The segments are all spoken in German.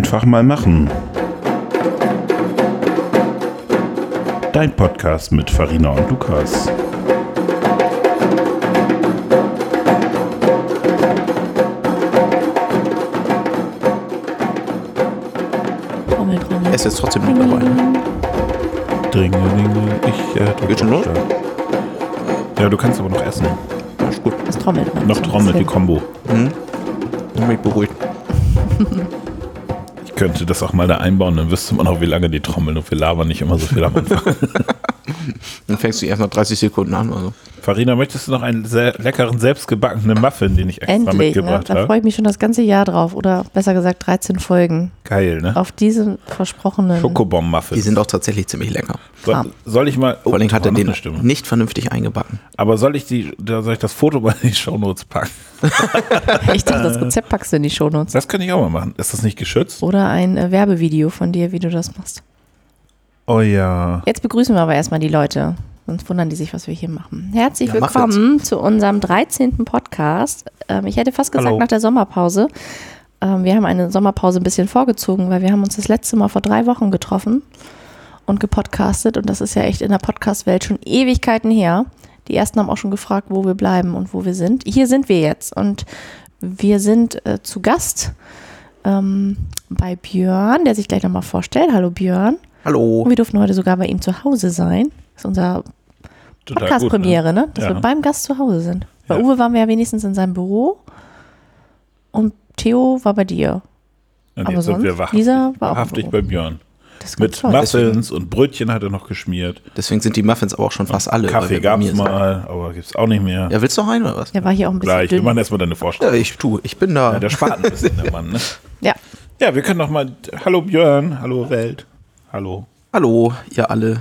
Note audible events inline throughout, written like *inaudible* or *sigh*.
Einfach mal machen. Dein Podcast mit Farina und Lukas. Trommel, Trommel. Er ist jetzt trotzdem noch dabei. Dringelinge, ich äh, Geht schon los? Ja, du kannst aber noch essen. Ja, ist gut. Das Trommel dran. Noch Trommel, die Kombo. Dann bin ich beruhigt. *laughs* Ich könnte das auch mal da einbauen, dann wüsste man auch, wie lange die trommeln und wir labern nicht immer so viel am Anfang. *laughs* Dann fängst du erst nach 30 Sekunden an. Also. Farina, möchtest du noch einen sehr leckeren, selbstgebackenen Muffin, den ich extra Endlich, ne? mitgebracht da habe? freue ich mich schon das ganze Jahr drauf. Oder besser gesagt 13 Folgen. Geil, ne? Auf diesen versprochenen. Schokobomb-Muffin. Die sind auch tatsächlich ziemlich lecker. Soll, soll ich mal. Vor allem da hat er den nicht vernünftig eingebacken. Aber soll ich die, da soll ich das Foto mal in die Shownotes packen? *laughs* Ich dachte, das Rezept packst du in die Shownotes. Das könnte ich auch mal machen. Ist das nicht geschützt? Oder ein äh, Werbevideo von dir, wie du das machst. Oh ja. Jetzt begrüßen wir aber erstmal die Leute. Sonst wundern die sich, was wir hier machen. Herzlich Ja, willkommen zu unserem 13. Podcast. Ähm, ich hätte fast gesagt Hallo. nach der Sommerpause. Ähm, wir haben eine Sommerpause ein bisschen vorgezogen, weil wir haben uns das letzte Mal vor drei Wochen getroffen und gepodcastet. Und das ist ja echt in der Podcast-Welt schon Ewigkeiten her. Die ersten haben auch schon gefragt, wo wir bleiben und wo wir sind. Hier sind wir jetzt und wir sind äh, zu Gast ähm, bei Björn, der sich gleich nochmal vorstellt. Hallo Björn. Hallo. Und wir durften heute sogar bei ihm zu Hause sein. Das ist unser Podcast-Premiere, ne? Dass Ja. wir beim Gast zu Hause sind. Bei Ja. Uwe waren wir ja wenigstens in seinem Büro. Und Theo war bei dir. Und Aber jetzt sind wir sonst, wahrhaftig, Lisa war auch wahrhaftig bei Björn. Das ist Mit. Muffins und Brötchen hat er noch geschmiert. Deswegen sind die Muffins aber auch schon fast alle. Kaffee wir gab es mal, aber gibt es auch nicht mehr. Ja, willst du noch einen oder was? Der war hier auch ein bisschen Gleich, wir dünn. machen erstmal deine Ja, Vorstellung. ich tu. Ich bin da. Ja, der spart ein bisschen, der Mann. Ne? *laughs* Ja, Ja, wir können noch mal. Hallo Björn, hallo Welt. Hallo. Hallo, ihr alle.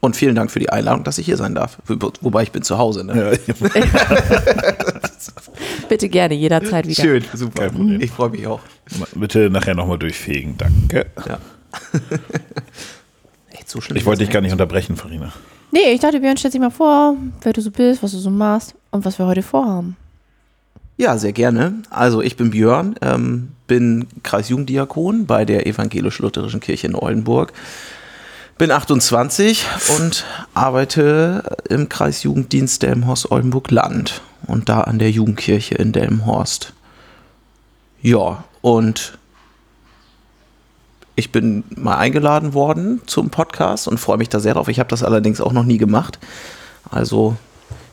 Und vielen Dank für die Einladung, dass ich hier sein darf. Wo- Wobei ich bin zu Hause. Ne? Ja, *laughs* bitte gerne, jederzeit wieder. Schön, super. Kein Problem. Ich freue mich auch. bitte nachher nochmal durchfegen, danke. Ja. *laughs* Echt so schlimm. Ich wollte dich gar nicht unterbrechen, Farina. Nee, ich dachte, Björn, stell dich mal vor, wer du so bist, was du so machst und was wir heute vorhaben. Ja, sehr gerne. Also ich bin Björn, ähm, bin Kreisjugenddiakon bei der Evangelisch-Lutherischen Kirche in Oldenburg. Bin 28 und arbeite im Kreisjugenddienst Delmenhorst Oldenburg Land und da an der Jugendkirche in Delmenhorst. Ja, und ich bin mal eingeladen worden zum Podcast und freue mich da sehr drauf. Ich habe das allerdings auch noch nie gemacht. Also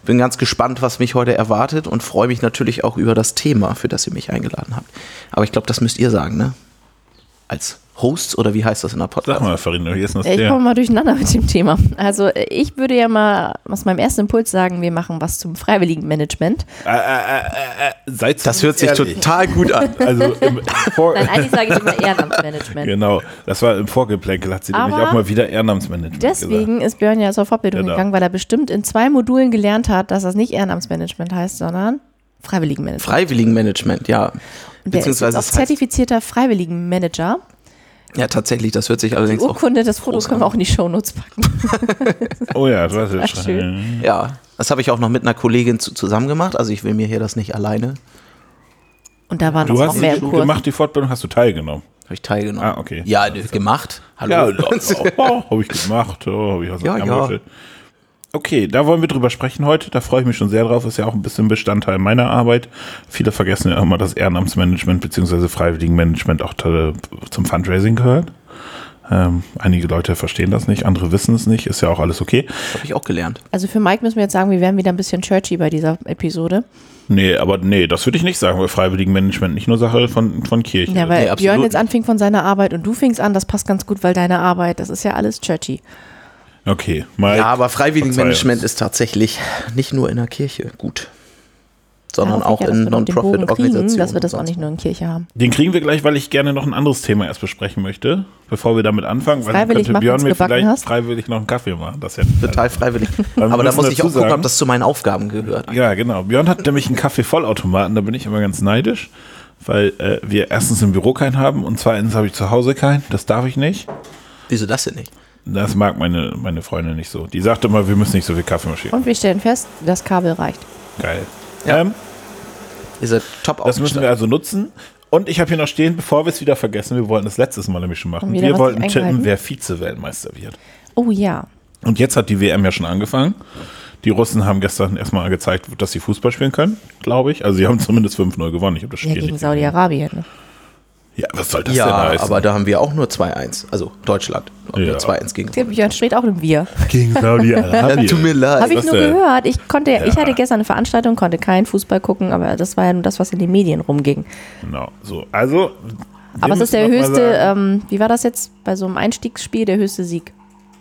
bin ganz gespannt, was mich heute erwartet und freue mich natürlich auch über das Thema, für das ihr mich eingeladen habt. Aber ich glaube, das müsst ihr sagen, ne? Als Hosts oder wie heißt das in der Podcast? Sag mal, Farina, wie ist das Ich der? komme mal durcheinander mit dem Thema. Also äh, ich würde ja mal aus meinem ersten Impuls sagen, wir machen was zum freiwilligen Management. Äh, äh, äh, äh, seid Das hört sich ehrlich. total gut an. *laughs* Also im Vor Nein, eigentlich sage ich immer Ehrenamtsmanagement. Genau, das war im Vorgeplänkel, hat sie nämlich Aber auch mal wieder Ehrenamtsmanagement gesagt. Deswegen ist Björn ja zur Fortbildung Genau. gegangen, weil er bestimmt in zwei Modulen gelernt hat, dass das nicht Ehrenamtsmanagement heißt, sondern Freiwilligenmanagement. Freiwilligenmanagement, ja. Und der ist Beziehungsweise jetzt auch zertifizierter Freiwilligenmanager. Ja, tatsächlich, das hört sich allerdings auch. Urkunde, das Foto können wir auch in die Shownotes packen. *laughs* Oh ja, du hast war es schön. Ja, das habe ich auch noch mit einer Kollegin zu, zusammen gemacht. Also ich will mir hier das nicht alleine. Und da waren Du noch hast mehr die im Kurs. gemacht, die Fortbildung hast du teilgenommen. Habe ich teilgenommen. Ah, okay. Ja, ne, gemacht. Hallo. Ja, *laughs* oh, habe ich gemacht. Oh, hab ich was Ja, ja. Okay, da wollen wir drüber sprechen heute. Da freue ich mich schon sehr drauf. Ist ja auch ein bisschen Bestandteil meiner Arbeit. Viele vergessen ja immer, dass Ehrenamtsmanagement bzw. Freiwilligenmanagement auch äh, zum Fundraising gehört. Ähm, einige Leute verstehen das nicht, andere wissen es nicht. Ist ja auch alles okay. Das habe ich auch gelernt. Also für Mike müssen wir jetzt sagen, wir werden wieder ein bisschen churchy bei dieser Episode. Nee, aber nee, das würde ich nicht sagen, weil Freiwilligenmanagement nicht nur Sache von, von Kirche Ja, weil Nee, Björn jetzt anfing von seiner Arbeit und du fingst an, das passt ganz gut, weil deine Arbeit, das ist ja alles churchy. Okay, Mike, Ja, aber Freiwilligenmanagement ist tatsächlich nicht nur in der Kirche gut, sondern auch ja, dass in Non-Profit-Organisationen. Dass wir das auch nicht nur in Kirche haben. Den kriegen wir gleich, weil ich gerne noch ein anderes Thema erst besprechen möchte, bevor wir damit anfangen. Weil dann Freiwillig könnte Björn mir vielleicht hast? freiwillig noch einen Kaffee machen. Das ist ja. Total freiwillig. wir Aber da muss ich auch gucken, sagen- ob das zu meinen Aufgaben gehört. Ja, genau. Björn hat nämlich einen Kaffee-Vollautomaten, da bin ich immer ganz neidisch, weil äh, wir erstens im Büro keinen haben und zweitens habe ich zu Hause keinen. Das darf ich nicht. Wieso das denn nicht? Das mag meine, meine Freundin nicht so. Die sagt immer, wir müssen nicht so viel Kaffeemaschine. Und wir stellen fest, das Kabel reicht. Geil. Ja. Ähm, seid top das müssen wir also nutzen. Und ich habe hier noch stehen, bevor wir es wieder vergessen, wir wollten das letztes Mal nämlich schon machen. Wir wollten tippen, wer Vize-Weltmeister wird. Oh ja. Und jetzt hat die WM ja schon angefangen. Die Russen haben gestern erstmal gezeigt, dass sie Fußball spielen können, glaube ich. Also sie haben *laughs* zumindest 5-0 gewonnen. Ich habe das Ja, Spiel gegen nicht gesehen. Saudi-Arabien. Ne? Ja, was soll das denn Ja, heißen? aber da haben wir auch nur 2-1. Also Deutschland. Auch Ja. Nur 2-1 gegen. Der Björn steht auch im Wir. *laughs* gegen Saudi-Arabien. *laughs* Tut mir leid. Habe ich das nur denn? gehört. Ich konnte, ich Ja. hatte gestern eine Veranstaltung, konnte keinen Fußball gucken, aber das war ja nur das, was in den Medien rumging. Genau, so. Also. Aber es ist der höchste, ähm, wie war das jetzt bei so einem Einstiegsspiel, der höchste Sieg?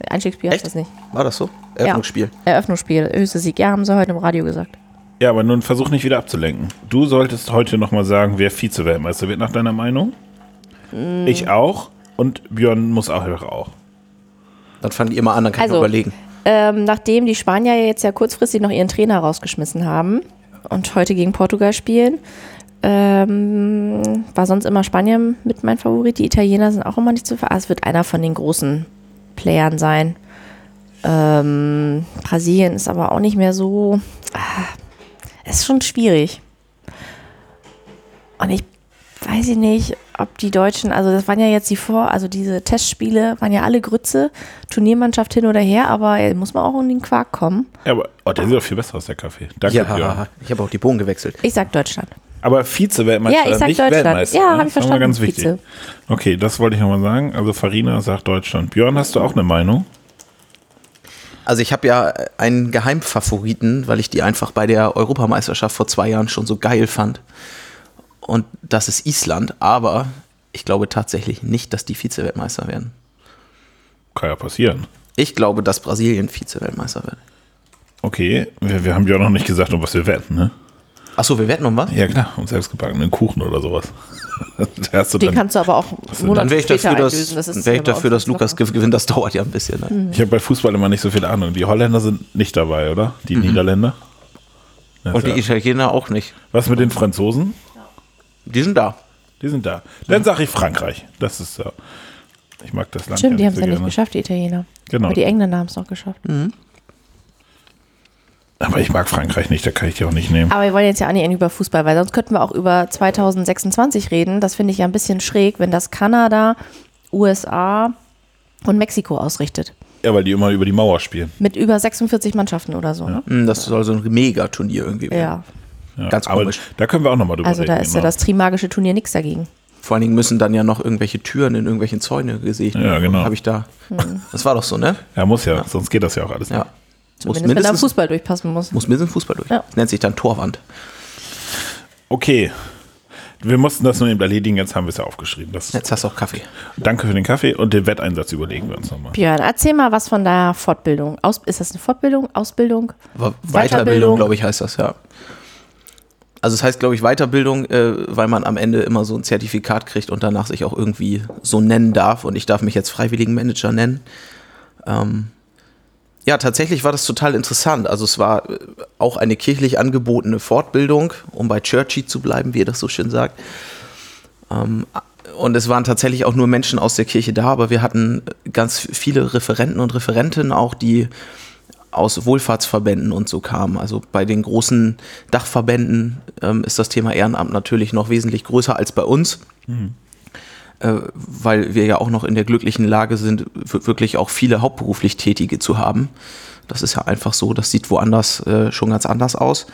Einstiegsspiel heißt Echt? das nicht. War das so? Eröffnungsspiel. Eröffnungsspiel, höchste Sieg. Ja, haben sie heute im Radio gesagt. Ja, aber nun versuch nicht wieder abzulenken. Du solltest heute nochmal sagen, wer Vize-Weltmeister wird, nach deiner Meinung. Mm. Ich auch. Und Björn muss auch. auch. Dann fangt ihr mal an, dann kann Also- ich überlegen. Ähm, nachdem die Spanier jetzt ja kurzfristig noch ihren Trainer rausgeschmissen haben und heute gegen Portugal spielen, ähm, war sonst immer Spanien mit mein Favorit. Die Italiener sind auch immer nicht zu ver. Ah, es wird einer von den großen Playern sein. Ähm, Brasilien ist aber auch nicht mehr so. Ah, ist schon schwierig. Und ich weiß ich nicht, ob die Deutschen, also das waren ja jetzt die Vor-, also diese Testspiele waren ja alle Grütze, Turniermannschaft hin oder her, aber äh, muss man auch in den Quark kommen. Ja, aber oh, der sieht doch viel besser aus, der Kaffee. Danke, Björn. Ja, *laughs* ich habe auch die Bohnen gewechselt. Ich sag Deutschland. Aber Vize-Weltmeister, Ja, ich sag nicht Deutschland. Weltmeister. Ja, ne? hab ich Das verstanden, ganz wichtig. Vize. Okay, das wollte ich nochmal sagen. Also Farina sagt Deutschland. Björn, hast du auch eine Meinung? Also ich habe ja einen Geheimfavoriten, weil ich die einfach bei der Europameisterschaft vor zwei Jahren schon so geil fand. Und das ist Island. Aber ich glaube tatsächlich nicht, dass die Vize-Weltmeister werden. Kann ja passieren. Ich glaube, dass Brasilien Vize-Weltmeister wird. Okay, wir, wir haben ja noch nicht gesagt, um was wir wetten, ne? Achso, wir wetten um was? Ja klar, um selbstgebackenen Kuchen oder sowas. *laughs* Da hast du Den dann, kannst du aber auch Monate Dann wäre ich dafür, dass. Das wär ich dafür, dass Lukas gewinnt. Das dauert ja ein bisschen. Ne? ich habe bei Fußball immer nicht so viel Ahnung. Die Holländer sind nicht dabei, oder? Die Niederländer? Ja, Und die ja. Italiener auch nicht. Was mit den Franzosen? Die sind da. Die sind da. Dann sage ich Frankreich. Das ist ja. Ich mag das Land Stimmt, die haben es ja nicht geschafft, die Italiener. Genau. Aber die Engländer haben es noch geschafft. Aber ich mag Frankreich nicht, da kann ich die auch nicht nehmen. Aber wir wollen jetzt ja auch nicht über Fußball, weil sonst könnten wir auch über 2026 reden. Das finde ich ja ein bisschen schräg, wenn das Kanada, USA und Mexiko ausrichtet. Ja, weil die immer über die Mauer spielen. Mit über 46 Mannschaften oder so. Ne? Hm, Das soll so ein Megaturnier irgendwie werden. Ja. Ja, Ganz aber komisch. Da können wir auch nochmal drüber Also reden. da ist ja genau. das Trimagische Turnier nichts dagegen. Vor allen Dingen müssen dann ja noch irgendwelche Türen in irgendwelchen Zäune gesehen Ja, genau. Habe ich da. Das war doch so, ne? Ja, muss ja, sonst geht das ja auch alles Ja. Nicht. Muss Zumindest wenn da mindestens, Fußball durchpassen muss. muss mindestens Fußball durch. Ja. Nennt sich dann Torwand. Okay. Wir mussten das nur eben erledigen, jetzt haben wir es ja aufgeschrieben. Das Jetzt hast du auch Kaffee. Danke für den Kaffee und den Wetteinsatz überlegen wir uns nochmal. Björn, erzähl mal was von der Fortbildung. Aus, ist das eine Fortbildung, Ausbildung? Weiterbildung. Weiterbildung, glaube ich, heißt das, ja. Also es heißt, glaube ich, Weiterbildung, äh, weil man am Ende immer so ein Zertifikat kriegt und danach sich auch irgendwie so nennen darf. Und ich darf mich jetzt Freiwilligenmanager nennen. Ähm, ja, tatsächlich war das total interessant. Also es war äh, auch eine kirchlich angebotene Fortbildung, um bei Churchy zu bleiben, wie ihr das so schön sagt. Ähm, und es waren tatsächlich auch nur Menschen aus der Kirche da, aber wir hatten ganz viele Referenten und Referentinnen auch, die aus Wohlfahrtsverbänden und so kamen. Also bei den großen Dachverbänden ähm, ist das Thema Ehrenamt natürlich noch wesentlich größer als bei uns, äh, weil wir ja auch noch in der glücklichen Lage sind, wirklich auch viele hauptberuflich Tätige zu haben. Das ist ja einfach so, das sieht woanders äh, schon ganz anders aus.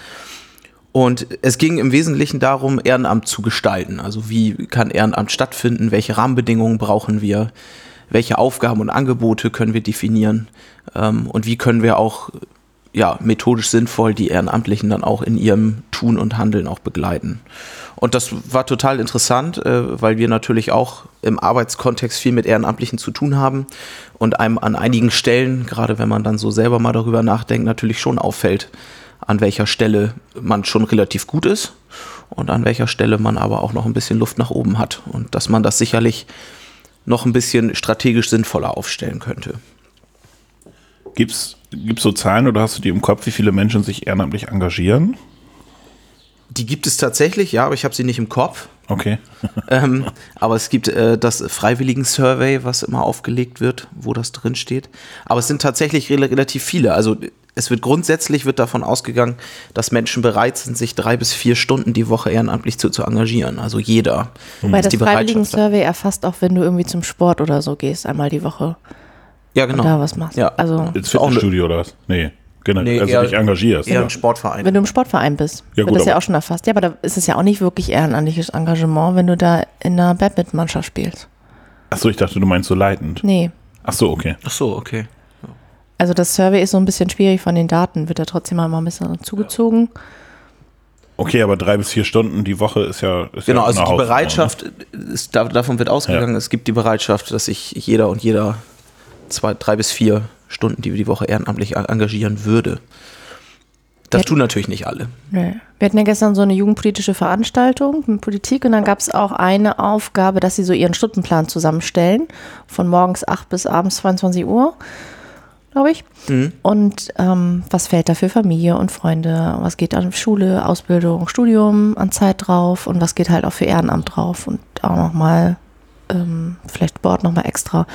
Und es ging im Wesentlichen darum, Ehrenamt zu gestalten. Also wie kann Ehrenamt stattfinden, welche Rahmenbedingungen brauchen wir, welche Aufgaben und Angebote können wir definieren ähm, und wie können wir auch ja, methodisch sinnvoll die Ehrenamtlichen dann auch in ihrem Tun und Handeln auch begleiten. Und das war total interessant, äh, weil wir natürlich auch im Arbeitskontext viel mit Ehrenamtlichen zu tun haben und einem an einigen Stellen, gerade wenn man dann so selber mal darüber nachdenkt, natürlich schon auffällt, an welcher Stelle man schon relativ gut ist und an welcher Stelle man aber auch noch ein bisschen Luft nach oben hat und dass man das sicherlich noch ein bisschen strategisch sinnvoller aufstellen könnte. Gibt's, gibt's so Zahlen oder hast du die im Kopf, wie viele Menschen sich ehrenamtlich engagieren? Die gibt es tatsächlich, ja, aber ich habe sie nicht im Kopf. Okay. *laughs* ähm, aber es gibt äh, das Freiwilligen-Survey, was immer aufgelegt wird, wo das drin steht. Aber es sind tatsächlich rel relativ viele. Also es wird grundsätzlich wird davon ausgegangen, dass Menschen bereit sind, sich drei bis vier Stunden die Woche ehrenamtlich zu, zu engagieren. Also jeder. Weil das. Freiwilligen-Survey erfasst auch, wenn du irgendwie zum Sport oder so gehst, einmal die Woche Ja, und genau. da was machst. Ja. Also, Ins Fitnessstudio oder was? Nee, genau. Nee, also eher- dich engagierst. Eher ja. ein Sportverein. wenn du im Sportverein bist, Ja, wird gut, das ja auch schon erfasst. Ja, aber da ist es ja auch nicht wirklich ehrenamtliches Engagement, wenn du da in einer Badmintonmannschaft spielst. Achso, ich dachte, du meinst so leitend. Nee. Achso, okay. Ach so, okay. Also das Survey ist so ein bisschen schwierig von den Daten, wird da trotzdem mal ein bisschen zugezogen. Okay, aber drei bis vier Stunden die Woche ist ja. Ist Genau, ja also die Hausnummer, Bereitschaft, ist, da- davon wird ausgegangen, es gibt die Bereitschaft, dass sich jeder und jeder zwei, drei bis vier Stunden die, die Woche ehrenamtlich engagieren würde. Das tun natürlich nicht alle. Nee. Wir hatten ja gestern so eine jugendpolitische Veranstaltung mit Politik und dann gab es auch eine Aufgabe, dass sie so ihren Stundenplan zusammenstellen, von morgens 8 bis abends 22 Uhr, glaube ich. Mhm. Und ähm, was fällt da für Familie und Freunde, was geht an Schule, Ausbildung, Studium an Zeit drauf und was geht halt auch für Ehrenamt drauf und auch nochmal ähm, vielleicht Sport nochmal extra.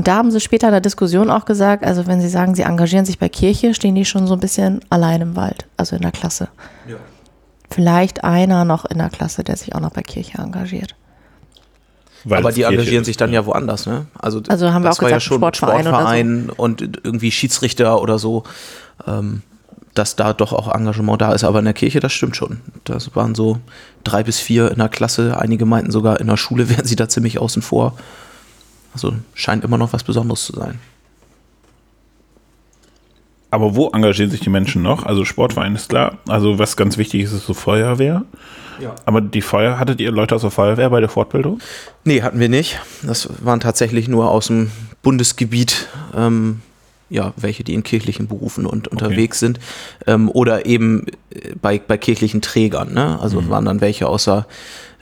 Und da haben sie später in der Diskussion auch gesagt, also wenn sie sagen, sie engagieren sich bei Kirche, stehen die schon so ein bisschen allein im Wald, also in der Klasse. Vielleicht einer noch in der Klasse, der sich auch noch bei Kirche engagiert. Weil Aber die Kirche engagieren ist. sich dann ja woanders, ne? Also, Also haben wir das auch war ja gesagt, schon Sportverein oder so. Sportverein und irgendwie Schiedsrichter oder so, ähm, dass da doch auch Engagement da ist. Aber in der Kirche, das stimmt schon. Das waren so drei bis vier in der Klasse. Einige meinten sogar, in der Schule *laughs* wären sie da ziemlich außen vor. Also scheint immer noch was Besonderes zu sein. Aber wo engagieren sich die Menschen noch? Also Sportverein ist klar. Also was ganz wichtig ist, ist so Feuerwehr. Ja. Aber die Feuer, hattet ihr Leute aus der Feuerwehr bei der Fortbildung? Nee, hatten wir nicht. Das waren tatsächlich nur aus dem Bundesgebiet, ähm, ja, welche, die in kirchlichen Berufen und unterwegs sind. Ähm, oder eben äh, bei, bei kirchlichen Trägern. Ne? Also waren dann welche außer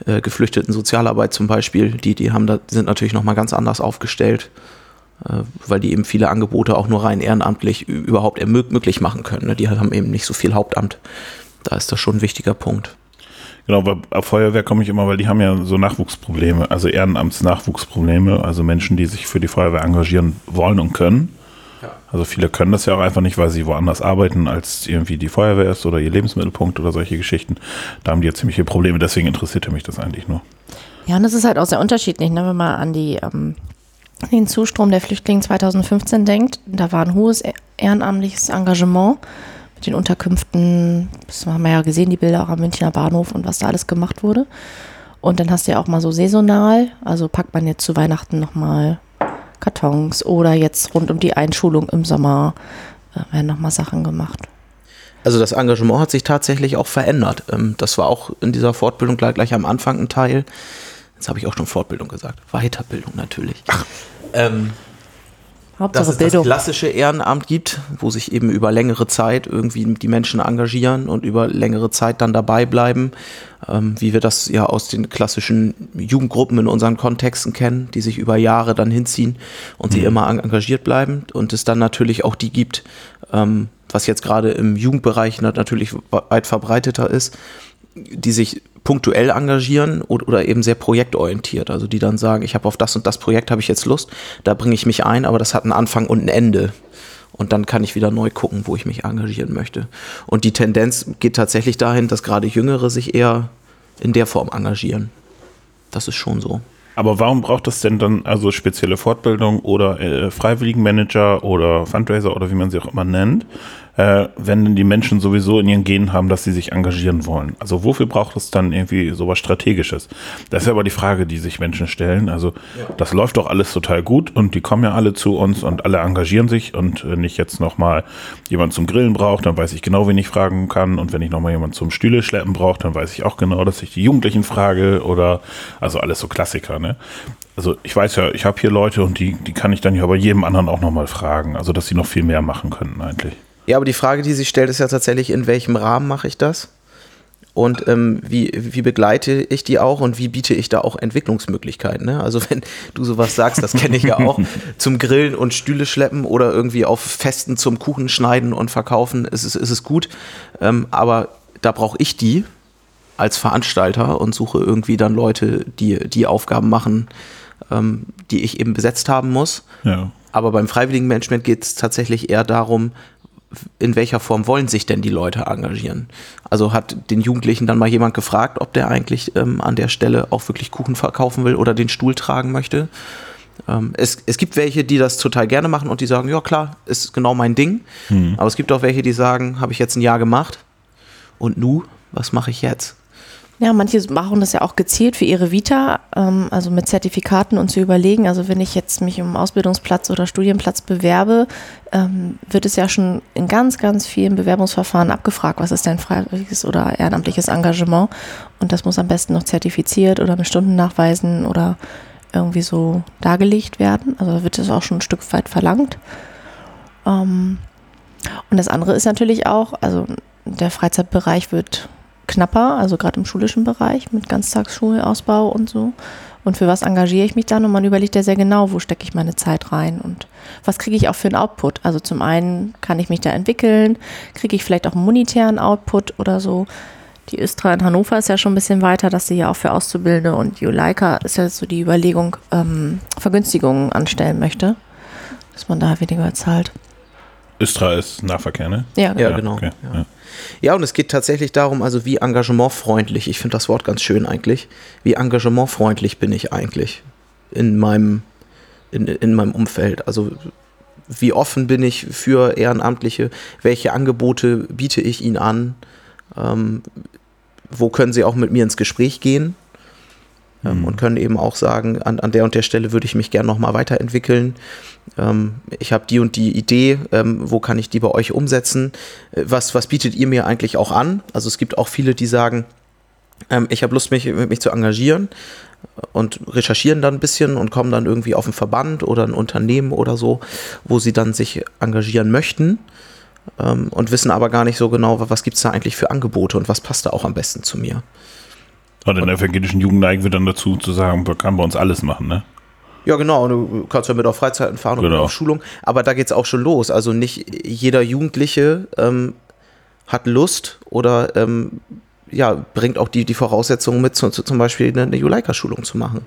äh, geflüchteten Sozialarbeit zum Beispiel, die, die haben da, sind natürlich nochmal ganz anders aufgestellt, äh, weil die eben viele Angebote auch nur rein ehrenamtlich überhaupt möglich machen können. Ne? Die haben eben nicht so viel Hauptamt. Da ist das schon ein wichtiger Punkt. Genau, bei bei Feuerwehr komme ich immer, weil die haben ja so Nachwuchsprobleme, also Ehrenamtsnachwuchsprobleme, also Menschen, die sich für die Feuerwehr engagieren wollen und können. Also viele können das ja auch einfach nicht, weil sie woanders arbeiten, als irgendwie die Feuerwehr ist oder ihr Lebensmittelpunkt oder solche Geschichten. Da haben die ja ziemliche Probleme, deswegen interessierte mich das eigentlich nur. Ja, und das ist halt auch sehr unterschiedlich, ne? wenn man an die, ähm, den Zustrom der Flüchtlinge 2015 denkt. Da war ein hohes e- ehrenamtliches Engagement mit den Unterkünften. Das haben wir ja gesehen, die Bilder auch am Münchner Bahnhof und was da alles gemacht wurde. Und dann hast du ja auch mal so saisonal, also packt man jetzt zu Weihnachten nochmal Kartons oder jetzt rund um die Einschulung im Sommer äh, werden nochmal Sachen gemacht. Also das Engagement hat sich tatsächlich auch verändert. Ähm, Das war auch in dieser Fortbildung gleich, gleich am Anfang ein Teil. Jetzt habe ich auch schon Fortbildung gesagt. Weiterbildung natürlich. Ähm, dass Hauptsache es das Bildung. klassische Ehrenamt gibt, wo sich eben über längere Zeit irgendwie die Menschen engagieren und über längere Zeit dann dabei bleiben, ähm, wie wir das ja aus den klassischen Jugendgruppen in unseren Kontexten kennen, die sich über Jahre dann hinziehen und die immer en- engagiert bleiben und es dann natürlich auch die gibt, ähm, was jetzt gerade im Jugendbereich nat- natürlich weit verbreiteter ist, die sich punktuell engagieren oder, oder eben sehr projektorientiert. Also die dann sagen, ich habe auf das und das Projekt habe ich jetzt Lust, da bringe ich mich ein, aber das hat einen Anfang und ein Ende. Und dann kann ich wieder neu gucken, wo ich mich engagieren möchte. Und die Tendenz geht tatsächlich dahin, dass gerade Jüngere sich eher in der Form engagieren. Das ist schon so. Aber warum braucht es denn dann also spezielle Fortbildung oder äh, Freiwilligenmanager oder Fundraiser oder wie man sie auch immer nennt, äh, wenn denn die Menschen sowieso in ihren Genen haben, dass sie sich engagieren wollen? Also wofür braucht es dann irgendwie sowas Strategisches? Das ist ja aber die Frage, die sich Menschen stellen. Also das läuft doch alles total gut und die kommen ja alle zu uns und alle engagieren sich und wenn ich jetzt nochmal jemand zum Grillen brauche, dann weiß ich genau, wen ich fragen kann und wenn ich nochmal jemand zum Stühle schleppen brauche, dann weiß ich auch genau, dass ich die Jugendlichen frage oder also alles so Klassiker, ne? Also ich weiß ja, ich habe hier Leute und die, die kann ich dann ja bei jedem anderen auch nochmal fragen, also dass sie noch viel mehr machen könnten eigentlich. Ja, aber die Frage, die sich stellt, ist ja tatsächlich, in welchem Rahmen mache ich das? Und ähm, wie, wie begleite ich die auch und wie biete ich da auch Entwicklungsmöglichkeiten? Ne? Also *laughs* wenn du sowas sagst, das kenne ich ja auch, *laughs* zum Grillen und Stühle schleppen oder irgendwie auf Festen zum Kuchen schneiden und verkaufen, ist es, ist es gut. Ähm, aber da brauche ich die als Veranstalter und suche irgendwie dann Leute, die die Aufgaben machen, ähm, die ich eben besetzt haben muss. Ja. Aber beim Freiwilligenmanagement geht es tatsächlich eher darum, in welcher Form wollen sich denn die Leute engagieren? Also hat den Jugendlichen dann mal jemand gefragt, ob der eigentlich ähm, an der Stelle auch wirklich Kuchen verkaufen will oder den Stuhl tragen möchte? Ähm, es, es gibt welche, die das total gerne machen und die sagen, ja klar, ist genau mein Ding. Mhm. Aber es gibt auch welche, die sagen, habe ich jetzt ein Jahr gemacht und nu, was mache ich jetzt? Ja, manche machen das ja auch gezielt für ihre Vita, ähm, also mit Zertifikaten und zu überlegen. Also wenn ich jetzt mich um Ausbildungsplatz oder Studienplatz bewerbe, ähm, wird es ja schon in ganz, ganz vielen Bewerbungsverfahren abgefragt, was ist denn freiwilliges oder ehrenamtliches Engagement. Und das muss am besten noch zertifiziert oder mit Stunden nachweisen oder irgendwie so dargelegt werden. Also da wird es auch schon ein Stück weit verlangt. Ähm, und das andere ist natürlich auch, also der Freizeitbereich wird knapper, also gerade im schulischen Bereich mit Ganztagsschulausbau und so. Und für was engagiere ich mich dann? Und man überlegt ja sehr genau, wo stecke ich meine Zeit rein und was kriege ich auch für einen Output. Also zum einen kann ich mich da entwickeln, kriege ich vielleicht auch einen monetären Output oder so. Die Östra in Hannover ist ja schon ein bisschen weiter, dass sie ja auch für Auszubildende und Juleika ist ja so die Überlegung, ähm, Vergünstigungen anstellen möchte, dass man da weniger zahlt. Östra ist Nahverkehr, ne? Ja, genau. Ja, genau. Okay. Ja. Ja, und es geht tatsächlich darum, also wie engagementfreundlich, ich finde das Wort ganz schön eigentlich, wie engagementfreundlich bin ich eigentlich in meinem, in, in meinem Umfeld. Also wie offen bin ich für Ehrenamtliche, welche Angebote biete ich ihnen an, ähm, wo können sie auch mit mir ins Gespräch gehen mhm. und können eben auch sagen, an, an der und der Stelle würde ich mich gerne nochmal weiterentwickeln. Ähm, ich habe die und die Idee, ähm, wo kann ich die bei euch umsetzen? Äh, was, was bietet ihr mir eigentlich auch an? Also es gibt auch viele, die sagen, ähm, ich habe Lust, mich, mich zu engagieren und recherchieren dann ein bisschen und kommen dann irgendwie auf einen Verband oder ein Unternehmen oder so, wo sie dann sich engagieren möchten ähm, und wissen aber gar nicht so genau, was gibt es da eigentlich für Angebote und was passt da auch am besten zu mir. Und in der evangelischen Jugend neigen wir dann dazu zu sagen, man kann bei uns alles machen, ne? Ja, genau. Du kannst ja mit auf Freizeiten fahren genau. oder auf Schulung. Aber da geht es auch schon los. Also nicht jeder Jugendliche ähm, hat Lust oder ähm, ja, bringt auch die, die Voraussetzungen mit, zu, zu, zum Beispiel eine, eine Juleika-Schulung zu machen.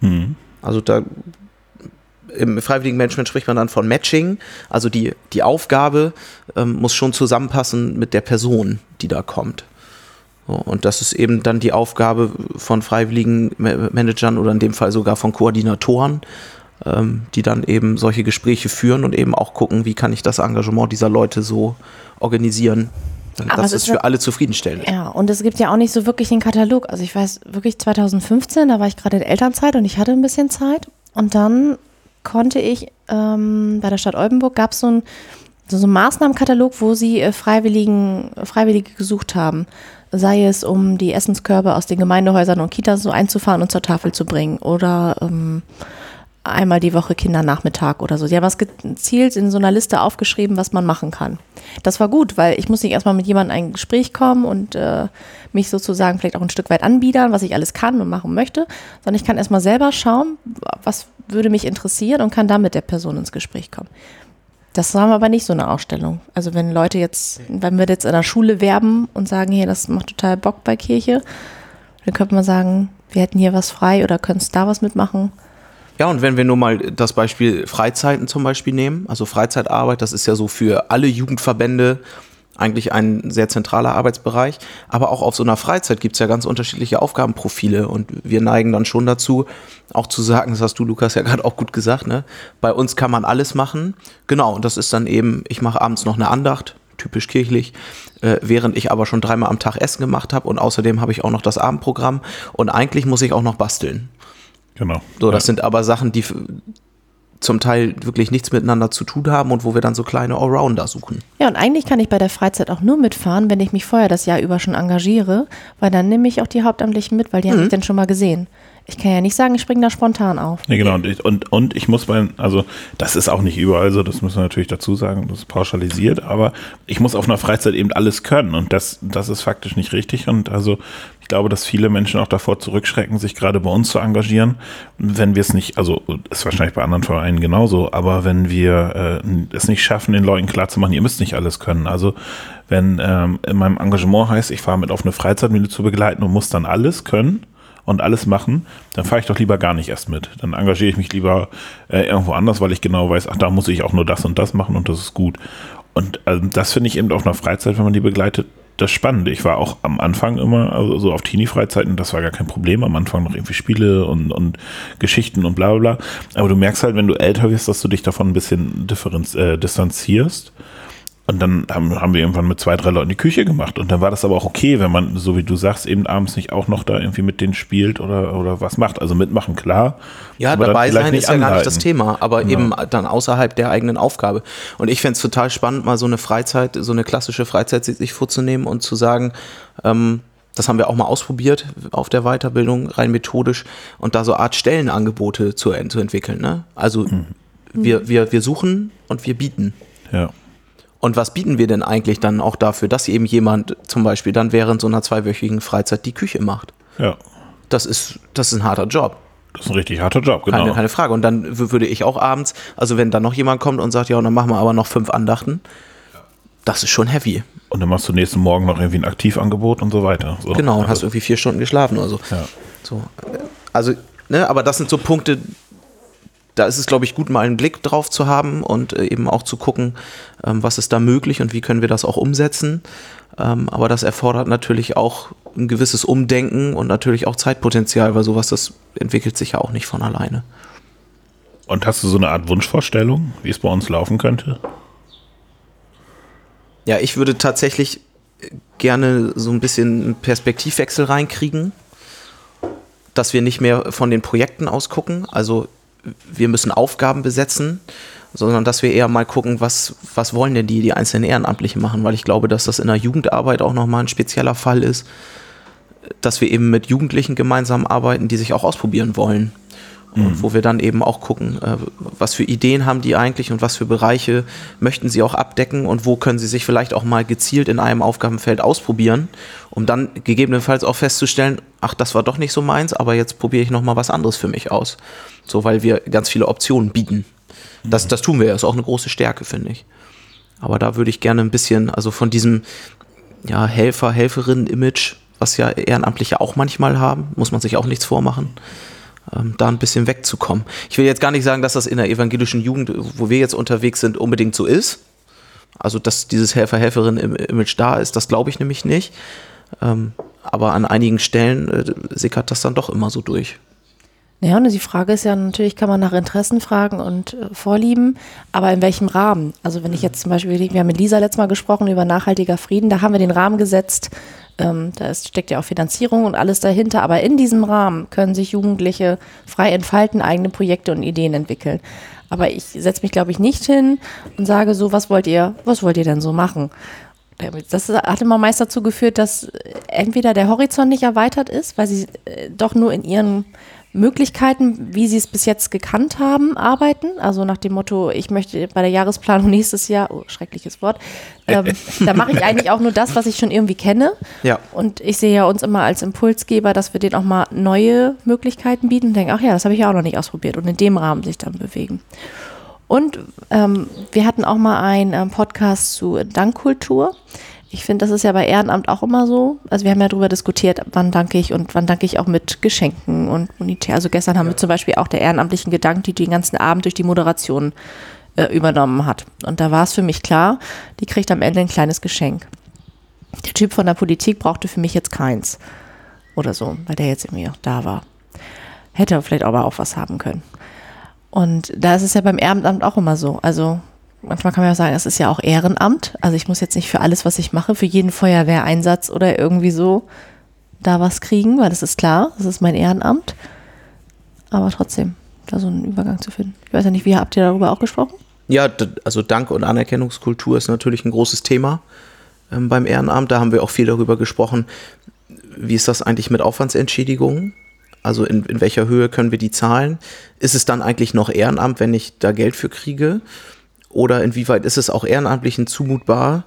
Mhm. Also da im freiwilligen Management spricht man dann von Matching. Also die, die Aufgabe ähm, muss schon zusammenpassen mit der Person, die da kommt. Und das ist eben dann die Aufgabe von freiwilligen Managern oder in dem Fall sogar von Koordinatoren, ähm, die dann eben solche Gespräche führen und eben auch gucken, wie kann ich das Engagement dieser Leute so organisieren, aber das ist für alle zufriedenstellend. Ja, und es gibt ja auch nicht so wirklich den Katalog. Also ich weiß wirklich 2015, da war ich gerade in Elternzeit und ich hatte ein bisschen Zeit. Und dann konnte ich ähm, bei der Stadt Oldenburg gab so es so, so einen Maßnahmenkatalog, wo sie äh, Freiwilligen, Freiwillige gesucht haben sei es um die Essenskörbe aus den Gemeindehäusern und Kitas so einzufahren und zur Tafel zu bringen oder ähm, einmal die Woche Kindernachmittag oder so. Sie haben was gezielt in so einer Liste aufgeschrieben, was man machen kann. Das war gut, weil ich muss nicht erstmal mit jemandem in ein Gespräch kommen und äh, mich sozusagen vielleicht auch ein Stück weit anbiedern, was ich alles kann und machen möchte, sondern ich kann erstmal selber schauen, was würde mich interessieren und kann dann mit der Person ins Gespräch kommen. Das haben aber nicht so eine Ausstellung. Also wenn Leute jetzt, wenn wir jetzt in der Schule werben und sagen, hier, das macht total Bock bei Kirche, dann könnte man sagen, wir hätten hier was frei oder könntest da was mitmachen. Ja, und wenn wir nur mal das Beispiel Freizeiten zum Beispiel nehmen, also Freizeitarbeit, das ist ja so für alle Jugendverbände eigentlich ein sehr zentraler Arbeitsbereich. Aber auch auf so einer Freizeit gibt es ja ganz unterschiedliche Aufgabenprofile und wir neigen dann schon dazu, auch zu sagen, das hast du, Lukas, ja gerade auch gut gesagt, ne? Bei uns kann man alles machen. Genau, und das ist dann eben, ich mache abends noch eine Andacht, typisch kirchlich, äh, während ich aber schon dreimal am Tag Essen gemacht habe und außerdem habe ich auch noch das Abendprogramm und eigentlich muss ich auch noch basteln. Genau. So, das ja. sind aber Sachen, die zum Teil wirklich nichts miteinander zu tun haben und wo wir dann so kleine Allrounder suchen. Ja, und eigentlich kann ich bei der Freizeit auch nur mitfahren, wenn ich mich vorher das Jahr über schon engagiere, weil dann nehme ich auch die Hauptamtlichen mit, weil die mhm. habe ich dann schon mal gesehen. Ich kann ja nicht sagen, ich springe da spontan auf. Ja, genau. Und ich, und, und ich muss bei, also das ist auch nicht überall so, das müssen wir natürlich dazu sagen, das ist pauschalisiert, aber ich muss auf einer Freizeit eben alles können und das, das ist faktisch nicht richtig. Und also ich glaube, dass viele Menschen auch davor zurückschrecken, sich gerade bei uns zu engagieren, wenn wir es nicht, also ist wahrscheinlich bei anderen Vereinen genauso, aber wenn wir äh, es nicht schaffen, den Leuten klarzumachen, ihr müsst nicht alles können. Also wenn ähm, in meinem Engagement heißt, ich fahre mit auf eine Freizeitmühle zu begleiten und muss dann alles können, und alles machen, dann fahre ich doch lieber gar nicht erst mit. Dann engagiere ich mich lieber äh, irgendwo anders, weil ich genau weiß, ach, da muss ich auch nur das und das machen und das ist gut. Und ähm, das finde ich eben auf einer Freizeit, wenn man die begleitet, das Spannende. Ich war auch am Anfang immer, also so auf Teenie-Freizeiten, das war gar kein Problem. Am Anfang noch irgendwie Spiele und, und Geschichten und bla bla bla. Aber du merkst halt, wenn du älter wirst, dass du dich davon ein bisschen differenz, äh, distanzierst und dann haben, haben wir irgendwann mit zwei, drei Leuten die Küche gemacht. Und dann war das aber auch okay, wenn man, so wie du sagst, eben abends nicht auch noch da irgendwie mit denen spielt oder, oder was macht. Also mitmachen, klar. Ja, dabei sein ist ja gar nicht das Thema, aber genau. eben dann außerhalb der eigenen Aufgabe. Und ich fände es total spannend, mal so eine Freizeit, so eine klassische Freizeit sich vorzunehmen und zu sagen, ähm, das haben wir auch mal ausprobiert auf der Weiterbildung, rein methodisch, und da so Art Stellenangebote zu, zu entwickeln. Ne? Also mhm. wir, wir, wir suchen und wir bieten. Ja. Und was bieten wir denn eigentlich dann auch dafür, dass eben jemand zum Beispiel dann während so einer zweiwöchigen Freizeit die Küche macht? Ja. Das ist, das ist ein harter Job. Das ist ein richtig harter Job, genau. Keine, keine Frage. Und dann würde ich auch abends, also wenn dann noch jemand kommt und sagt, ja, und dann machen wir aber noch fünf Andachten, das ist schon heavy. Und dann machst du nächsten Morgen noch irgendwie ein Aktivangebot und so weiter. So. Genau, und also. hast irgendwie vier Stunden geschlafen oder so. Ja. so. Also, ne, aber das sind so Punkte, da ist es, glaube ich, gut, mal einen Blick drauf zu haben und äh, eben auch zu gucken, ähm, was ist da möglich und wie können wir das auch umsetzen. Ähm, aber das erfordert natürlich auch ein gewisses Umdenken und natürlich auch Zeitpotenzial, weil sowas, das entwickelt sich ja auch nicht von alleine. Und hast du so eine Art Wunschvorstellung, wie es bei uns laufen könnte? Ja, ich würde tatsächlich gerne so ein bisschen einen Perspektivwechsel reinkriegen, dass wir nicht mehr von den Projekten ausgucken. Also wir müssen Aufgaben besetzen, sondern dass wir eher mal gucken, was, was wollen denn die, die einzelnen Ehrenamtlichen machen, weil ich glaube, dass das in der Jugendarbeit auch nochmal ein spezieller Fall ist, dass wir eben mit Jugendlichen gemeinsam arbeiten, die sich auch ausprobieren wollen. Und mhm. wo wir dann eben auch gucken, äh, was für Ideen haben die eigentlich und was für Bereiche möchten sie auch abdecken und wo können sie sich vielleicht auch mal gezielt in einem Aufgabenfeld ausprobieren, um dann gegebenenfalls auch festzustellen, ach, das war doch nicht so meins, aber jetzt probiere ich nochmal was anderes für mich aus. So, weil wir ganz viele Optionen bieten. Das, das tun wir ja, ist auch eine große Stärke, finde ich. Aber da würde ich gerne ein bisschen, also von diesem ja, Helfer, Helferinnen-Image, was ja Ehrenamtliche auch manchmal haben, muss man sich auch nichts vormachen ähm, da ein bisschen wegzukommen. Ich will jetzt gar nicht sagen, dass das in der evangelischen Jugend, wo wir jetzt unterwegs sind, unbedingt so ist. Also, dass dieses Helfer-Helferin-Image da ist, das glaube ich nämlich nicht. Ähm, aber an einigen Stellen äh, sickert das dann doch immer so durch. Ja, und die Frage ist ja natürlich, kann man nach Interessen fragen und äh, Vorlieben, aber in welchem Rahmen? Also wenn ich jetzt zum Beispiel, wir haben mit Lisa letztes Mal gesprochen über nachhaltiger Frieden, da haben wir den Rahmen gesetzt, ähm, da ist, steckt ja auch Finanzierung und alles dahinter, aber in diesem Rahmen können sich Jugendliche frei entfalten, eigene Projekte und Ideen entwickeln. Aber ich setze mich, glaube ich, nicht hin und sage so, was wollt ihr, was wollt ihr denn so machen? Das hat immer meist dazu geführt, dass entweder der Horizont nicht erweitert ist, weil sie äh, doch nur in ihren Möglichkeiten, wie Sie es bis jetzt gekannt haben, arbeiten. Also nach dem Motto, ich möchte bei der Jahresplanung nächstes Jahr, oh, schreckliches Wort, ähm, *laughs* da mache ich eigentlich auch nur das, was ich schon irgendwie kenne. Ja. Und ich sehe ja uns immer als Impulsgeber, dass wir denen auch mal neue Möglichkeiten bieten und denken, ach ja, das habe ich ja auch noch nicht ausprobiert und in dem Rahmen sich dann bewegen. Und ähm, wir hatten auch mal einen ähm, Podcast zu Dankkultur. Ich finde, das ist ja bei Ehrenamt auch immer so. Also wir haben ja darüber diskutiert, wann danke ich und wann danke ich auch mit Geschenken und monetär. Also gestern haben wir zum Beispiel auch der ehrenamtlichen Gedanken, die den ganzen Abend durch die Moderation äh, übernommen hat. Und da war es für mich klar, die kriegt am Ende ein kleines Geschenk. Der Typ von der Politik brauchte für mich jetzt keins. Oder so, weil der jetzt irgendwie auch da war. Hätte vielleicht aber auch was haben können. Und da ist es ja beim Ehrenamt auch immer so. Also manchmal kann man ja sagen, es ist ja auch Ehrenamt. Also ich muss jetzt nicht für alles, was ich mache, für jeden Feuerwehreinsatz oder irgendwie so da was kriegen, weil das ist klar, das ist mein Ehrenamt. Aber trotzdem, da so einen Übergang zu finden. Ich weiß ja nicht, wie habt ihr darüber auch gesprochen? Ja, also Dank- und Anerkennungskultur ist natürlich ein großes Thema ähm, beim Ehrenamt. Da haben wir auch viel darüber gesprochen, wie ist das eigentlich mit Aufwandsentschädigungen? Also in, in welcher Höhe können wir die zahlen? Ist es dann eigentlich noch Ehrenamt, wenn ich da Geld für kriege? Oder inwieweit ist es auch Ehrenamtlichen zumutbar,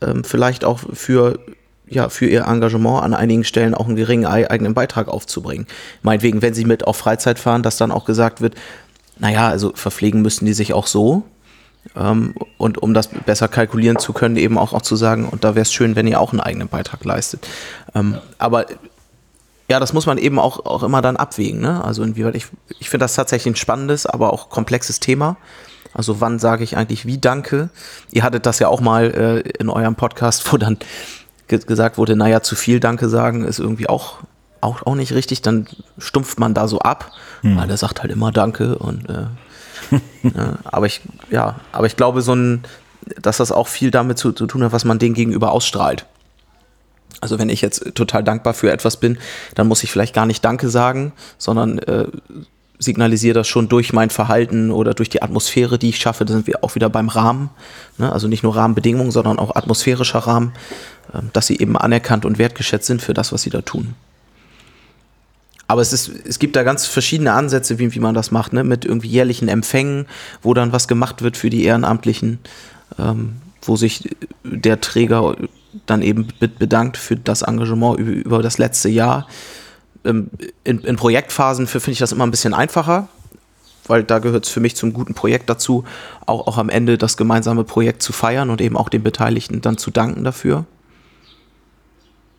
ähm, vielleicht auch für, ja, für ihr Engagement an einigen Stellen auch einen geringen eigenen Beitrag aufzubringen? Meinetwegen, wenn sie mit auf Freizeit fahren, dass dann auch gesagt wird, naja, also verpflegen müssen die sich auch so. Ähm, und um das besser kalkulieren zu können, eben auch, auch zu sagen, und da wäre es schön, wenn ihr auch einen eigenen Beitrag leistet. Ähm, aber ja, das muss man eben auch, auch immer dann abwägen. Ne? Also inwieweit ich, ich finde das tatsächlich ein spannendes, aber auch komplexes Thema Also wann sage ich eigentlich wie Danke? Ihr hattet das ja auch mal äh, in eurem Podcast, *laughs* wo dann ge gesagt wurde, naja, zu viel Danke sagen ist irgendwie auch, auch, auch nicht richtig. Dann stumpft man da so ab, hm. weil der sagt halt immer Danke und äh, ja, *laughs* aber ich, ja, aber ich glaube, so ein, dass das auch viel damit zu, zu tun hat, was man denen gegenüber ausstrahlt. Also wenn ich jetzt total dankbar für etwas bin, dann muss ich vielleicht gar nicht Danke sagen, sondern äh, signalisiere das schon durch mein Verhalten oder durch die Atmosphäre, die ich schaffe. Da sind wir auch wieder beim Rahmen. Ne? Also nicht nur Rahmenbedingungen, sondern auch atmosphärischer Rahmen, äh, dass sie eben anerkannt und wertgeschätzt sind für das, was sie da tun. Aber es, ist, es gibt da ganz verschiedene Ansätze, wie, wie man das macht, ne? mit irgendwie jährlichen Empfängen, wo dann was gemacht wird für die Ehrenamtlichen, ähm, wo sich der Träger dann eben bedankt für das Engagement über, über das letzte Jahr. Ähm, in, in, Projektphasen finde ich das immer ein bisschen einfacher, weil da gehört es für mich zum guten Projekt dazu, auch, auch am Ende das gemeinsame Projekt zu feiern und eben auch den Beteiligten dann zu danken dafür.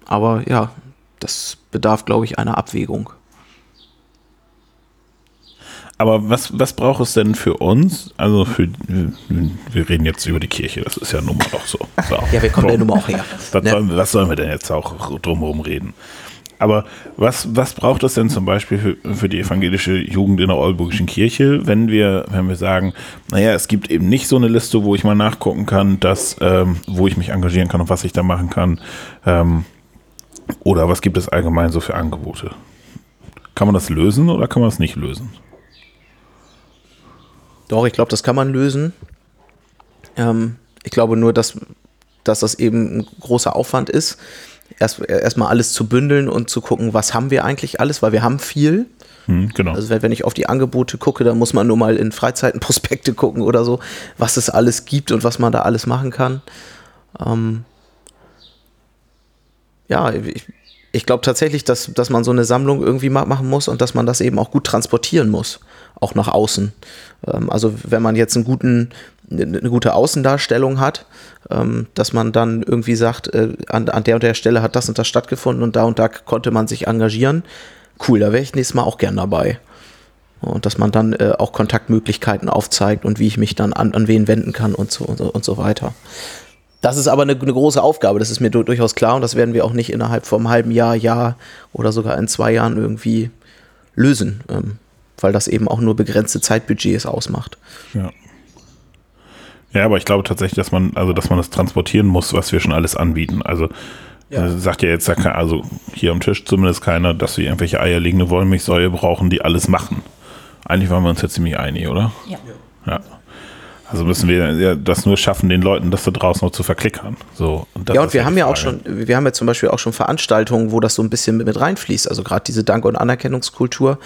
Aber ja, das bedarf, glaube ich, einer Abwägung. Aber was, was braucht es denn für uns? Also für, wir reden jetzt über die Kirche, das ist ja nun mal auch so. so. Ja, wir kommen nun mal auch her. Was, ne? sollen, was sollen wir denn jetzt auch drumherum reden? Aber was, was braucht es denn zum Beispiel für, für die evangelische Jugend in der Oldenburgischen Kirche, wenn wir, wenn wir sagen, naja, es gibt eben nicht so eine Liste, wo ich mal nachgucken kann, dass, ähm, wo ich mich engagieren kann und was ich da machen kann? Ähm, oder was gibt es allgemein so für Angebote? Kann man das lösen oder kann man das nicht lösen? Doch, ich glaube, das kann man lösen. Ähm, ich glaube nur, dass, dass das eben ein großer Aufwand ist, erst erstmal alles zu bündeln und zu gucken, was haben wir eigentlich alles, weil wir haben viel. Hm, genau. Also wenn, wenn ich auf die Angebote gucke, dann muss man nur mal in Freizeitenprospekte *laughs* gucken oder so, was es alles gibt und was man da alles machen kann. Ähm, ja, ich, ich glaube tatsächlich, dass, dass man so eine Sammlung irgendwie machen muss und dass man das eben auch gut transportieren muss, auch nach außen. Ähm, also wenn man jetzt einen guten, eine gute Außendarstellung hat, ähm, dass man dann irgendwie sagt, äh, an, an der und der Stelle hat das und das stattgefunden und da und da konnte man sich engagieren. Cool, da wäre ich nächstes Mal auch gern dabei. Und dass man dann äh, auch Kontaktmöglichkeiten aufzeigt und wie ich mich dann an, an wen wenden kann und so, und so, und so weiter. Das ist aber eine, eine, große Aufgabe, das ist mir durchaus klar und das werden wir auch nicht innerhalb vom halben Jahr, Jahr oder sogar in zwei Jahren irgendwie lösen, ähm, weil das eben auch nur begrenzte Zeitbudgets ausmacht. Ja. Ja, aber ich glaube tatsächlich, dass man, also dass man das transportieren muss, was wir schon alles anbieten. Also ja. äh, sagt ja jetzt, also hier am Tisch zumindest keiner, dass wir irgendwelche eierlegende Wollmilchsäue brauchen, die alles machen. Eigentlich waren wir uns ja ziemlich einig, oder? Ja. Ja. Also müssen wir ja das nur schaffen, den Leuten das da draußen noch zu verklickern. So, und ja, und wir haben ja auch schon, wir haben ja zum Beispiel auch schon Veranstaltungen, wo das so ein bisschen mit, mit reinfließt. Also gerade diese Dank- und Anerkennungskultur.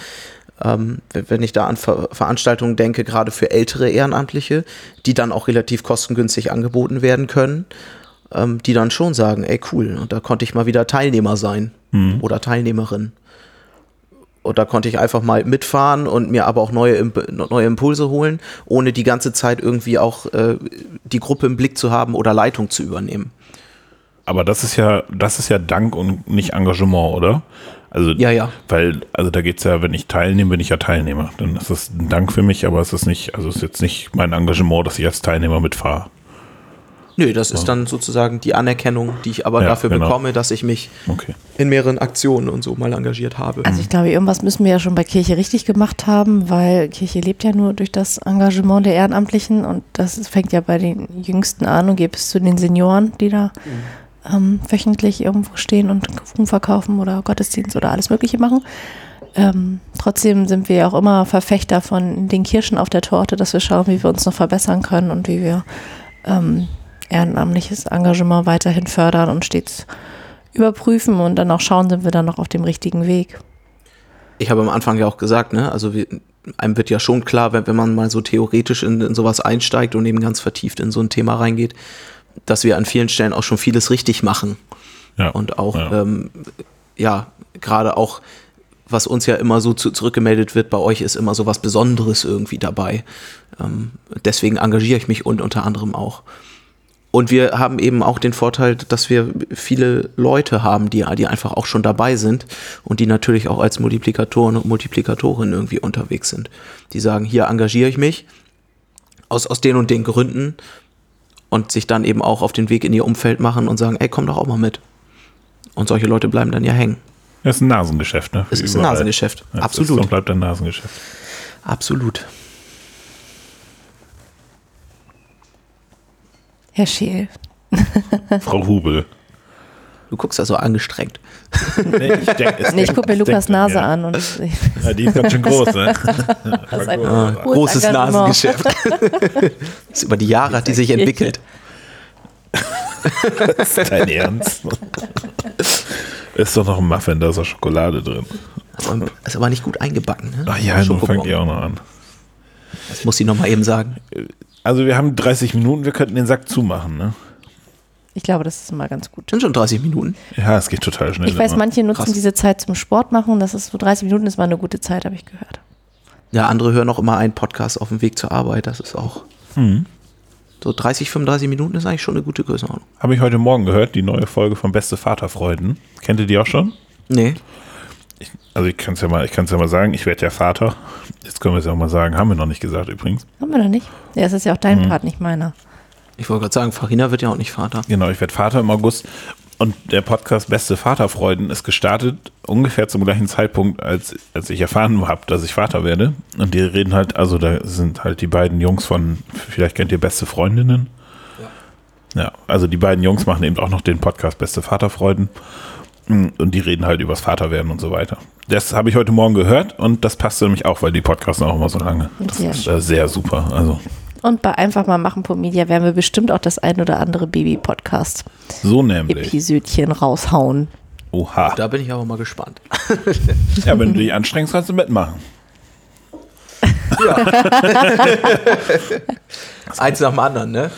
Ähm, wenn ich da an Ver Veranstaltungen denke, gerade für ältere Ehrenamtliche, die dann auch relativ kostengünstig angeboten werden können, ähm, die dann schon sagen, ey cool, und da konnte ich mal wieder Teilnehmer sein hm. oder Teilnehmerin. Und da konnte ich einfach mal mitfahren und mir aber auch neue, neue Impulse holen, ohne die ganze Zeit irgendwie auch äh, die Gruppe im Blick zu haben oder Leitung zu übernehmen. Aber das ist ja, das ist ja Dank und nicht Engagement, oder? Also, ja, ja. Weil, also da geht es ja, wenn ich teilnehme, bin ich ja Teilnehmer. Dann ist das ein Dank für mich, aber es ist nicht, also es ist jetzt nicht mein Engagement, dass ich als Teilnehmer mitfahre. Nö, das ist dann sozusagen die Anerkennung, die ich aber ja, dafür genau. bekomme, dass ich mich okay. in mehreren Aktionen und so mal engagiert habe. Also ich glaube, irgendwas müssen wir ja schon bei Kirche richtig gemacht haben, weil Kirche lebt ja nur durch das Engagement der Ehrenamtlichen und das fängt ja bei den Jüngsten an und geht bis zu den Senioren, die da mhm. Ähm, wöchentlich irgendwo stehen und Kuchen verkaufen oder Gottesdienst oder alles Mögliche machen. Ähm, trotzdem sind wir auch immer Verfechter von den Kirschen auf der Torte, dass wir schauen, wie wir uns noch verbessern können und wie wir ähm, ehrenamtliches Engagement weiterhin fördern und stets überprüfen und dann auch schauen, sind wir dann noch auf dem richtigen Weg. Ich habe am Anfang ja auch gesagt, ne, also wir, einem wird ja schon klar, wenn, wenn man mal so theoretisch in, in sowas einsteigt und eben ganz vertieft in so ein Thema reingeht, dass wir an vielen Stellen auch schon vieles richtig machen. Ja, und auch, ja, ähm, ja gerade auch, was uns ja immer so zu, zurückgemeldet wird, bei euch ist immer so was Besonderes irgendwie dabei. Ähm, deswegen engagiere ich mich und unter anderem auch. Und wir haben eben auch den Vorteil, dass wir viele Leute haben, die, die einfach auch schon dabei sind und die natürlich auch als Multiplikatoren und Multiplikatorinnen irgendwie unterwegs sind. Die sagen, hier engagiere ich mich aus, aus den und den Gründen und sich dann eben auch auf den Weg in ihr Umfeld machen und sagen, ey, komm doch auch mal mit. Und solche Leute bleiben dann ja hängen. Das ist ein Nasengeschäft, ne? Es Wie ist ein. Nasengeschäft. Ja, es Absolut. Ist und bleibt ein Nasengeschäft. Absolut. Herr Scheel. Frau Hubel. Du guckst da so angestrengt. Nee, ich, denk, Nee, ich gucke mir Lukas Nase mir. an und Ja, die ist ganz schön groß, ne? *laughs* das ist *laughs* ein hohes großes. Nasengeschäft. *laughs* das über die Jahre hat die sich entwickelt. Das ist dein Ernst. ist doch noch ein Muffin, da ist auch Schokolade drin. Ist aber nicht gut eingebacken. Ne? Ach ja, nun fangt ihr auch noch an. Das muss ich noch mal eben sagen. Also wir haben 30 Minuten, wir könnten den Sack zumachen, ne? Ich glaube, das ist immer ganz gut. Sind schon 30 Minuten. Ja, es geht total schnell. Ich weiß, immer. manche nutzen Krass. diese Zeit zum Sport machen. Das ist so 30 Minuten ist mal eine gute Zeit, habe ich gehört. Ja, andere hören auch immer einen Podcast auf dem Weg zur Arbeit. Das ist auch. Hm. So 30, 35 Minuten ist eigentlich schon eine gute Größenordnung. Habe ich heute Morgen gehört, die neue Folge von Beste Vaterfreuden. Kennt ihr die auch schon? Nee. Also ich kann es ja mal, ich kann es ja mal sagen, ich werde ja Vater. Jetzt können wir es ja auch mal sagen, haben wir noch nicht gesagt übrigens. Haben wir noch nicht? Ja, es ist ja auch dein Mhm. Part, nicht meiner. Ich wollte gerade sagen, Farina wird ja auch nicht Vater. Genau, ich werde Vater im August und der Podcast Beste Vaterfreuden ist gestartet ungefähr zum gleichen Zeitpunkt, als, als ich erfahren habe, dass ich Vater werde. Und die reden halt, also da sind halt die beiden Jungs von, vielleicht kennt ihr Beste Freundinnen. Ja, also die beiden Jungs machen eben auch noch den Podcast Beste Vaterfreuden. Und die reden halt übers Vaterwerden und so weiter. Das habe ich heute Morgen gehört und das passte nämlich auch, weil die Podcasts auch immer so lange. Das Sehr ist äh, sehr super. Also Und bei einfach mal machen Media werden wir bestimmt auch das ein oder andere so nämlich. Baby-Podcast-Episödchen raushauen. Oha. Da bin ich aber mal gespannt. Ja, wenn du dich anstrengst, kannst du mitmachen. Eins nach dem anderen, ne?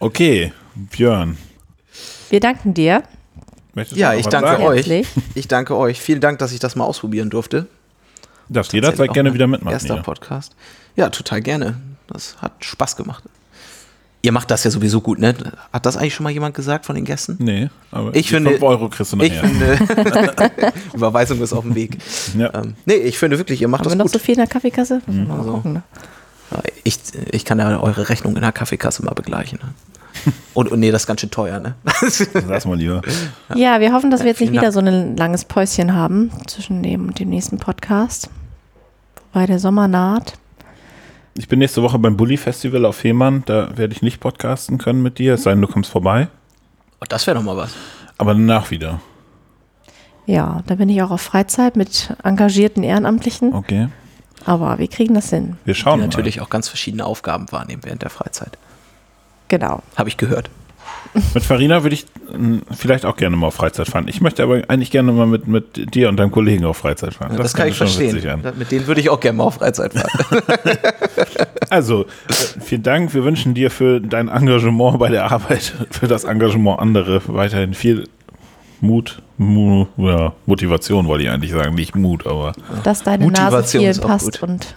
Okay, Björn. Wir danken dir. Möchtest du Ja, ich danke sagen? euch. Herzlich. Ich danke euch. Vielen Dank, dass ich das mal ausprobieren durfte. Darfst jederzeit gerne auch wieder mitmachen. Erster Ja. Podcast. Ja, total gerne. Das hat Spaß gemacht. Ihr macht das ja sowieso gut, ne? Hat das eigentlich schon mal jemand gesagt von den Gästen? Nee, aber Ich finde- 5 Euro kriegst du Ich nachher. finde, *laughs* Überweisung ist auf dem Weg. Ja. Ähm, nee, ich finde wirklich, ihr macht Haben das wir noch gut. so viel in der Kaffeekasse? Wir mal Also. gucken, ne? Ich, ich kann ja eure Rechnung in der Kaffeekasse mal begleichen. Ne? Und, und nee, das ist ganz schön teuer, ne? *laughs* Sag's mal lieber. Ja, wir hoffen, dass wir jetzt nicht wieder so ein langes Päuschen haben zwischen dem und dem nächsten Podcast. Wobei der Sommer naht. Ich bin nächste Woche beim Bully Festival auf Fehmarn. Da werde ich nicht podcasten können mit dir, es sei denn, du kommst vorbei. Oh, das wäre doch mal was. Aber danach wieder. Ja, da bin ich auch auf Freizeit mit engagierten Ehrenamtlichen. Okay. Aber wir kriegen das hin. Wir Die schauen mal. natürlich auch ganz verschiedene Aufgaben wahrnehmen während der Freizeit. Genau. Habe ich gehört. Mit Farina würde ich mh, vielleicht auch gerne mal auf Freizeit fahren. Ich möchte aber eigentlich gerne mal mit, mit dir und deinem Kollegen auf Freizeit fahren. das, kann ich verstehen. Mit denen würde ich auch gerne mal auf Freizeit fahren. *laughs* Also, äh, vielen Dank. Wir wünschen dir für dein Engagement bei der Arbeit, *laughs* für das Engagement andere weiterhin viel Mut, Mu, ja, Motivation wollte ich eigentlich sagen, nicht Mut, aber Dass deine Nase Motivation ist auch passt gut. und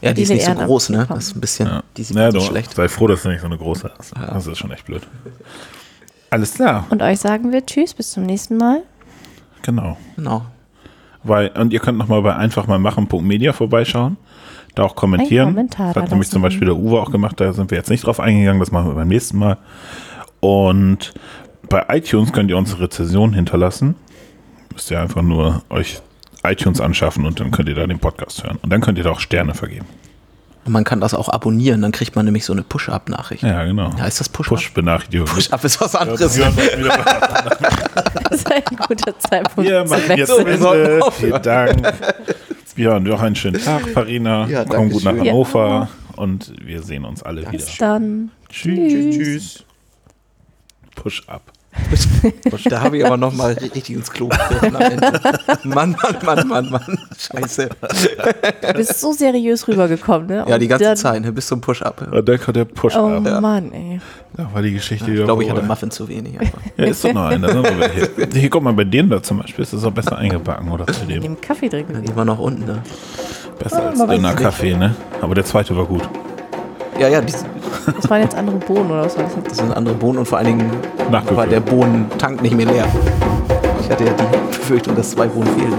ja, die ist Viele nicht so Ehrenamt groß, ne? Das ist ein bisschen, ja. die sieht ja, so doch, schlecht. sei froh, dass du nicht so eine große hast. Das ist schon echt blöd. Alles klar, Und euch sagen wir Tschüss, bis zum nächsten Mal. genau. Genau. Weil, und ihr könnt nochmal bei einfach mal machen.media vorbeischauen. Da auch kommentieren. Ein Kommentar das hat nämlich zum. Beispiel der Uwe auch gemacht, da sind wir jetzt nicht drauf eingegangen, das machen wir beim nächsten Mal. Und bei iTunes könnt ihr unsere Rezession hinterlassen. Müsst ihr einfach nur euch iTunes anschaffen und dann könnt ihr da den Podcast hören. Und dann könnt ihr da auch Sterne vergeben. Und man kann das auch abonnieren, dann kriegt man nämlich so eine Push-Up-Nachricht. Ja, genau. Ja, ist das Push-Up? Push-Benachrichtigung. Push-Up ist was anderes. Ja, *laughs* Das ist ein guter Zeitpunkt Wir machen jetzt sollten Ende. Vielen Dank. Ja, und noch einen schönen Tag, Farina. Ja, Komm gut nach. Hannover. Und wir sehen uns alle wieder. Bis dann. Tschüss. Tschüss. Push up. Da habe ich aber noch mal richtig ins Klo. Mann, Mann, Mann, Mann, Mann. Scheiße. Du bist so seriös rübergekommen, ne? Ja, die Und ganze dann- Zeit, ne, bis zum Push-Up. Und dann kommt der Push Oh up. Mann, ey. Da war die Geschichte Ich wieder glaube, ich hatte. Muffin zu wenig. einfach. *laughs* Ja, ist doch noch einer. Wir hier. hier, guck mal, bei dem da zum Beispiel ist das auch besser eingebacken, oder zu dem. dem Kaffee trinken. Die war noch unten, ne? Besser als man weiß dünner. Kaffee, ne? Aber der zweite war gut. Ja, ja, die, Das waren jetzt andere Bohnen oder was war das das sind andere Bohnen und vor allen Dingen Nachgefüllt. war der Bohnentank nicht mehr leer. Ich hatte ja die Befürchtung, dass zwei Bohnen fehlen.